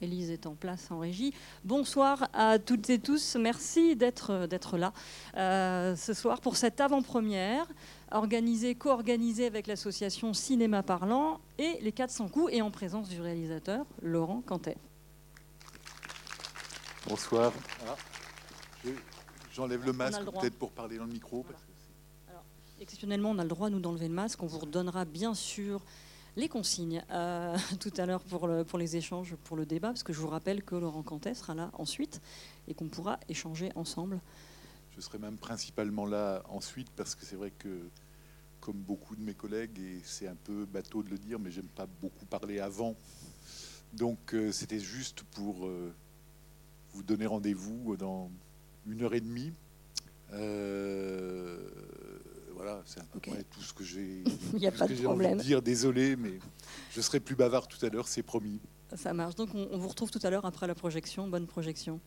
Élise est en place en régie. Bonsoir à toutes et tous. Merci d'être là euh, ce soir pour cette avant-première organisée, co-organisée avec l'association Cinéma Parlant et les 400 coups et en présence du réalisateur Laurent Cantet. Bonsoir. Ah, j'enlève le masque peut-être pour parler dans le micro. exceptionnellement, on a le droit nous d'enlever le masque. On vous redonnera bien sûr les consignes euh, tout à l'heure pour, les échanges, pour le débat, parce que je vous rappelle que Laurent Cantet sera là ensuite et qu'on pourra échanger ensemble. Je serai même principalement là ensuite parce que c'est vrai que, comme beaucoup de mes collègues, et c'est un peu bateau de le dire, mais j'aime pas beaucoup parler avant. Donc euh, c'était juste pour euh, vous donner rendez-vous dans une heure et demie. Voilà, c'est à peu près tout ce que j'ai envie de dire. Désolé, mais je serai plus bavard tout à l'heure, c'est promis. Ça marche. Donc on, vous retrouve tout à l'heure après la projection. Bonne projection.